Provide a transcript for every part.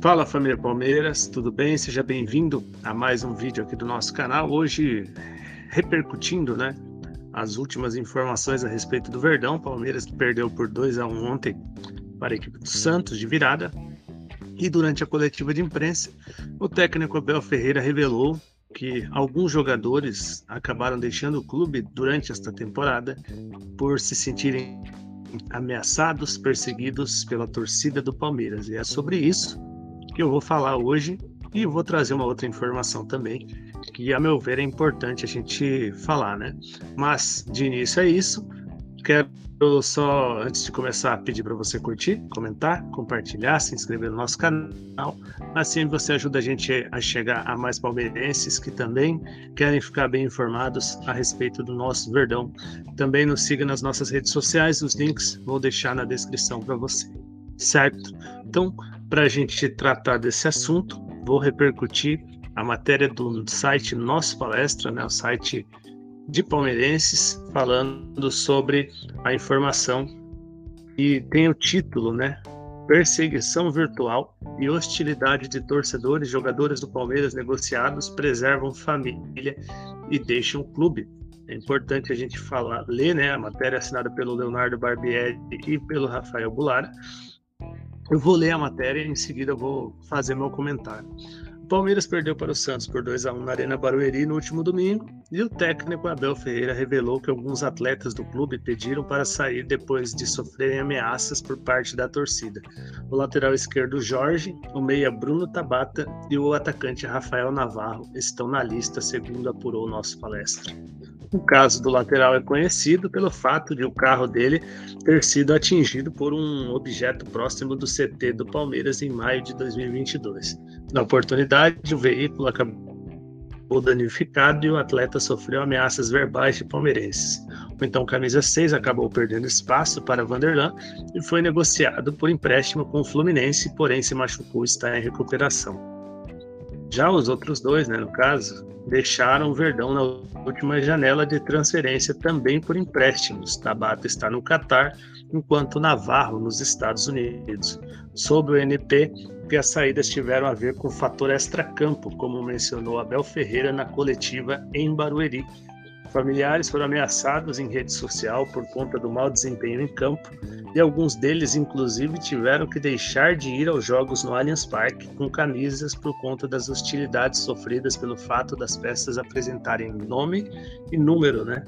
Fala família Palmeiras, tudo bem? Seja bem-vindo a mais um vídeo aqui do nosso canal. Hoje repercutindo, né, as últimas informações a respeito do Verdão. Palmeiras perdeu por 2 a 1 ontem para a equipe do Santos de virada. E durante a coletiva de imprensa, o técnico Abel Ferreira revelou que alguns jogadores acabaram deixando o clube durante esta temporada por se sentirem ameaçados, perseguidos pela torcida do Palmeiras. E é sobre isso eu vou falar hoje e vou trazer uma outra informação também, que a meu ver é importante a gente falar, né? Mas de início é isso. Quero só, antes de começar, pedir para você curtir, comentar, compartilhar, se inscrever no nosso canal. Assim você ajuda a gente a chegar a mais palmeirenses que também querem ficar bem informados a respeito do nosso Verdão. Também nos siga nas nossas redes sociais, os links vou deixar na descrição para você. Certo? Então, para a gente tratar desse assunto, vou repercutir a matéria do site Nosso Palestra, né, o site de palmeirenses, falando sobre a informação e tem o título, né? Perseguição virtual e hostilidade de torcedores jogadores do Palmeiras negociados preservam família e deixam o clube. É importante a gente falar, ler né, a matéria assinada pelo Leonardo Barbieri e pelo Rafael Bulara. Eu vou ler a matéria e em seguida vou fazer meu comentário. Palmeiras perdeu para o Santos por 2 a 1 na Arena Barueri no último domingo e o técnico Abel Ferreira revelou que alguns atletas do clube pediram para sair depois de sofrerem ameaças por parte da torcida. O lateral esquerdo Jorge, o meia Bruno Tabata e o atacante Rafael Navarro estão na lista, segundo apurou o nosso palestra. O caso do lateral é conhecido pelo fato de o carro dele ter sido atingido por um objeto próximo do CT do Palmeiras em maio de 2022. Na oportunidade, o veículo acabou danificado e o atleta sofreu ameaças verbais de palmeirenses. O então camisa 6 acabou perdendo espaço para Vanderlan e foi negociado por empréstimo com o Fluminense, porém se machucou e está em recuperação. Já os outros dois, né, no caso, deixaram o Verdão na última janela de transferência também por empréstimos. Tabata está no Catar, enquanto Navarro nos Estados Unidos. Sob o NP, que as saídas tiveram a ver com o fator extracampo, como mencionou Abel Ferreira na coletiva em Barueri, Familiares foram ameaçados em rede social por conta do mau desempenho em campo e alguns deles, inclusive, tiveram que deixar de ir aos jogos no Allianz Parque com camisas por conta das hostilidades sofridas pelo fato das peças apresentarem nome e número, né?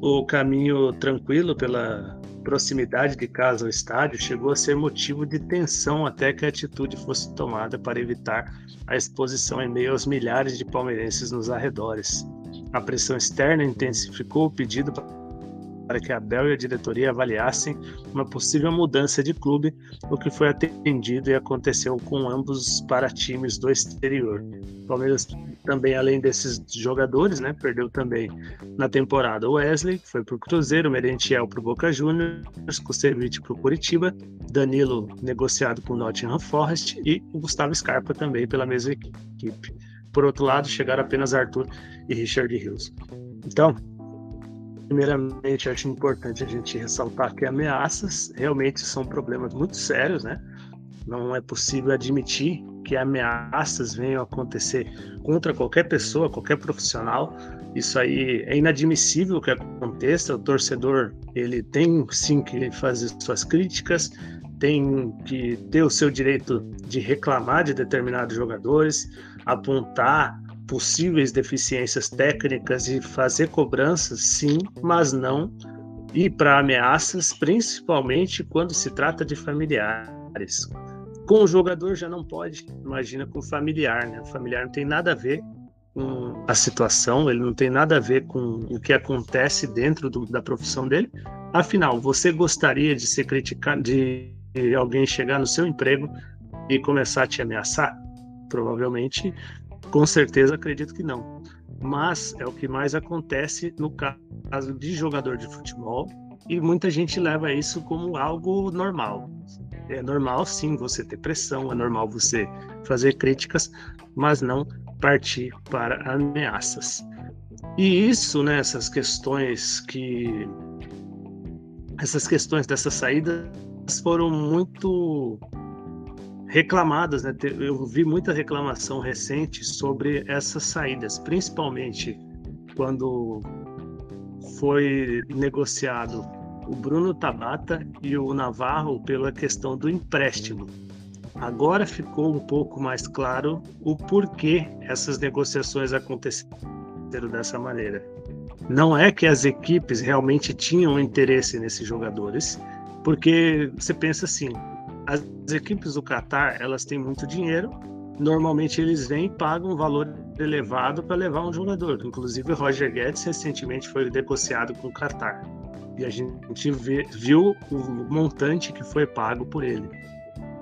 O caminho tranquilo pela proximidade de casa ao estádio chegou a ser motivo de tensão até que a atitude fosse tomada para evitar a exposição em meio aos milhares de palmeirenses nos arredores. A pressão externa intensificou o pedido para que a Bel e a diretoria avaliassem uma possível mudança de clube, o que foi atendido e aconteceu com ambos para times do exterior. O Palmeiras também, além desses jogadores, né, perdeu também na temporada o Wesley, que foi para o Cruzeiro, Merentiel para o Boca Juniors, Kusevich para o Curitiba, Danilo negociado com o Nottingham Forest e o Gustavo Scarpa também pela mesma equipe. Por outro lado, chegaram apenas Arthur e Richard Hills. Então, primeiramente, acho importante a gente ressaltar que ameaças realmente são problemas muito sérios, né? Não é possível admitir que ameaças venham a acontecer contra qualquer pessoa, qualquer profissional. Isso aí é inadmissível que aconteça. O torcedor ele tem sim que fazer suas críticas, tem que ter o seu direito de reclamar de determinados jogadores, apontar possíveis deficiências técnicas e fazer cobranças, sim, mas não ir para ameaças, principalmente quando se trata de familiares. Com o jogador já não pode, imagina com o familiar, né? O familiar não tem nada a ver com a situação, ele não tem nada a ver com o que acontece dentro do, da profissão dele. Afinal, você gostaria de ser criticado, de alguém chegar no seu emprego e começar a te ameaçar? Provavelmente, com certeza, acredito que não. Mas é o que mais acontece no caso de jogador de futebol e muita gente leva isso como algo normal. É normal, sim, você ter pressão, é normal você fazer críticas, mas não partir para ameaças. E isso, né, essas questões que essas questões dessa saída foram muito reclamadas, né? Eu vi muita reclamação recente sobre essas saídas, principalmente quando foi negociado o Bruno Tabata e o Navarro pela questão do empréstimo. Agora ficou um pouco mais claro o porquê essas negociações aconteceram dessa maneira. Não é que as equipes realmente tinham interesse nesses jogadores, porque você pensa assim, as equipes do Qatar, elas têm muito dinheiro, normalmente eles vêm e pagam um valor elevado para levar um jogador. Inclusive o Roger Guedes recentemente foi negociado com o Qatar. E a gente vê, viu o montante que foi pago por ele.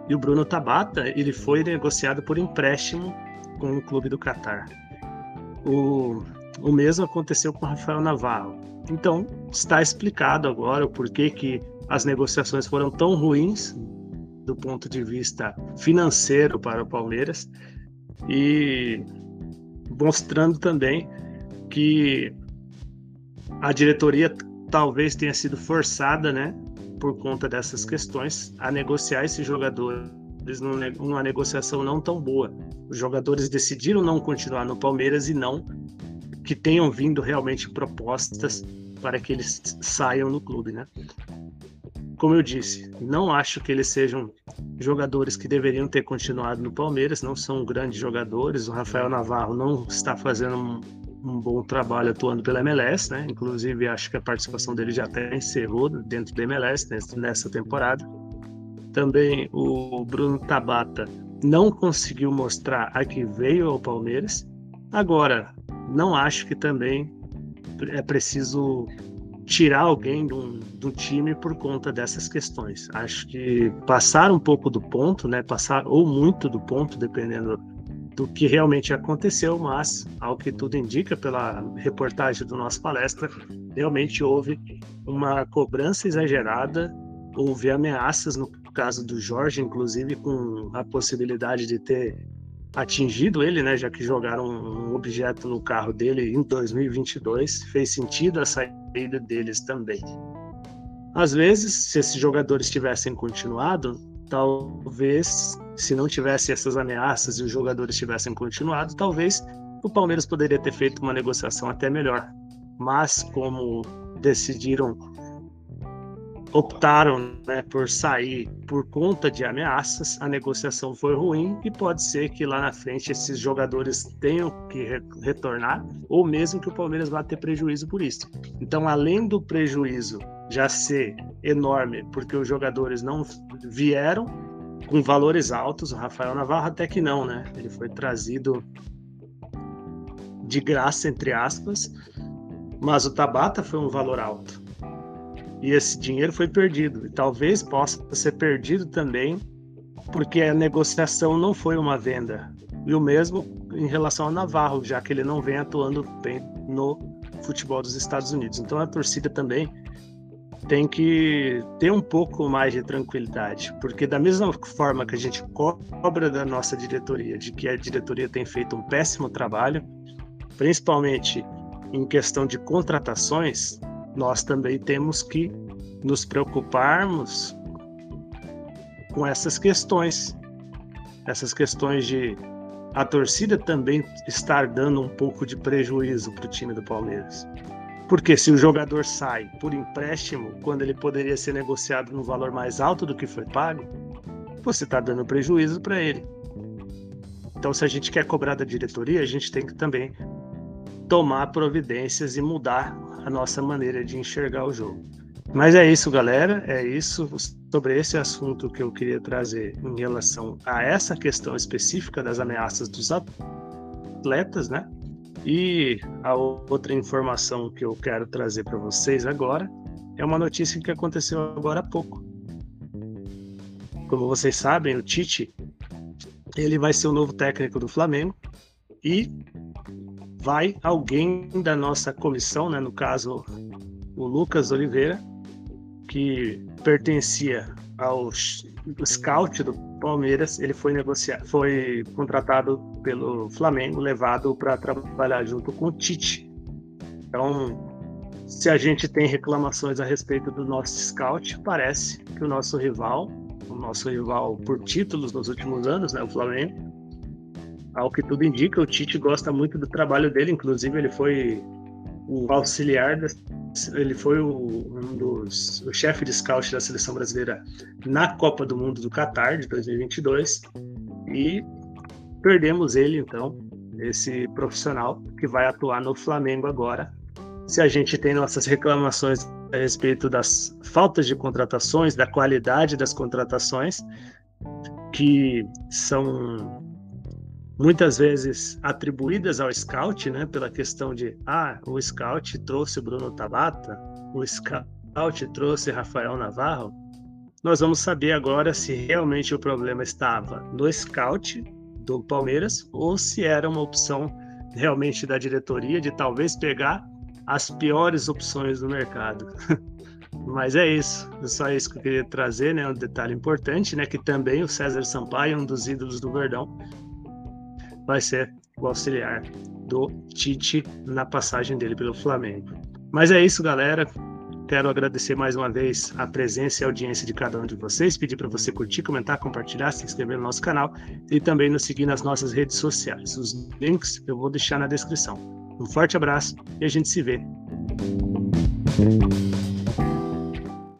E o Bruno Tabata, ele foi negociado por empréstimo com o clube do Catar. O, o mesmo aconteceu com o Rafael Navarro. Então, está explicado agora o porquê que as negociações foram tão ruins do ponto de vista financeiro para o Palmeiras e mostrando também que a diretoria talvez tenha sido forçada, né, por conta dessas questões, a negociar esses jogadores numa negociação não tão boa. Os jogadores decidiram não continuar no Palmeiras e não que tenham vindo realmente propostas para que eles saiam no clube, né? Como eu disse, não acho que eles sejam jogadores que deveriam ter continuado no Palmeiras, não são grandes jogadores. O Rafael Navarro não está fazendo um bom trabalho atuando pela MLS, né? Inclusive, acho que a participação dele já até encerrou dentro da MLS nessa temporada. Também o Bruno Tabata não conseguiu mostrar a que veio ao Palmeiras. Agora, não acho que também é preciso tirar alguém do, time por conta dessas questões. Acho que passar um pouco do ponto, né? Passar ou muito do ponto, dependendo do que realmente aconteceu, mas, ao que tudo indica pela reportagem do nosso palestra, realmente houve uma cobrança exagerada, houve ameaças, no caso do Jorge, inclusive, com a possibilidade de ter atingido ele, né, já que jogaram um objeto no carro dele em 2022, fez sentido a saída deles também. Às vezes, se esses jogadores tivessem continuado, talvez se não tivesse essas ameaças e os jogadores tivessem continuado, talvez o Palmeiras poderia ter feito uma negociação até melhor. Mas como decidiram, optaram né, por sair por conta de ameaças, a negociação foi ruim e pode ser que lá na frente esses jogadores tenham que re retornar ou mesmo que o Palmeiras vá ter prejuízo por isso. Então, além do prejuízo já ser enorme porque os jogadores não vieram, com valores altos. O Rafael Navarro até que não, né? Ele foi trazido de graça, entre aspas, mas o Tabata foi um valor alto. E esse dinheiro foi perdido. E talvez possa ser perdido também porque a negociação não foi uma venda. E o mesmo em relação ao Navarro, já que ele não vem atuando bem no futebol dos Estados Unidos. Então a torcida também tem que ter um pouco mais de tranquilidade, porque da mesma forma que a gente cobra da nossa diretoria, de que a diretoria tem feito um péssimo trabalho, principalmente em questão de contratações, nós também temos que nos preocuparmos com essas questões, essas questões de a torcida também estar dando um pouco de prejuízo para o time do Palmeiras. Porque se o jogador sai por empréstimo, quando ele poderia ser negociado no valor mais alto do que foi pago, você está dando prejuízo para ele. Então, se a gente quer cobrar da diretoria, a gente tem que também tomar providências e mudar a nossa maneira de enxergar o jogo. Mas é isso, galera. É isso sobre esse assunto que eu queria trazer em relação a essa questão específica das ameaças dos atletas, né? E a outra informação que eu quero trazer para vocês agora é uma notícia que aconteceu agora há pouco. Como vocês sabem, o Tite ele vai ser o novo técnico do Flamengo e vai alguém da nossa comissão, né, no caso o Lucas Oliveira, que pertencia ao scout do Palmeiras, ele foi negociado, foi contratado pelo Flamengo, levado para trabalhar junto com o Tite. Então, se a gente tem reclamações a respeito do nosso scout, parece que o nosso rival o nosso rival por títulos nos últimos anos, né, o Flamengo. Ao que tudo indica, o Tite gosta muito do trabalho dele, inclusive ele foi o auxiliar, ele foi o, um dos, o chefe de scout da seleção brasileira na Copa do Mundo do Catar de 2022 e perdemos ele então, esse profissional que vai atuar no Flamengo agora. Se a gente tem nossas reclamações a respeito das faltas de contratações, da qualidade das contratações, que são muitas vezes atribuídas ao scout, né, pela questão de ah, o scout trouxe Bruno Tabata, o scout trouxe Rafael Navarro. Nós vamos saber agora se realmente o problema estava no scout do Palmeiras ou se era uma opção realmente da diretoria de talvez pegar as piores opções do mercado. Mas é isso, é só isso que eu queria trazer, né? Um detalhe importante, né? Que também o César Sampaio, um dos ídolos do Verdão, vai ser o auxiliar do Tite na passagem dele pelo Flamengo. Mas é isso, galera. Quero agradecer mais uma vez a presença e a audiência de cada um de vocês. Pedir para você curtir, comentar, compartilhar, se inscrever no nosso canal e também nos seguir nas nossas redes sociais. Os links eu vou deixar na descrição. Um forte abraço e a gente se vê.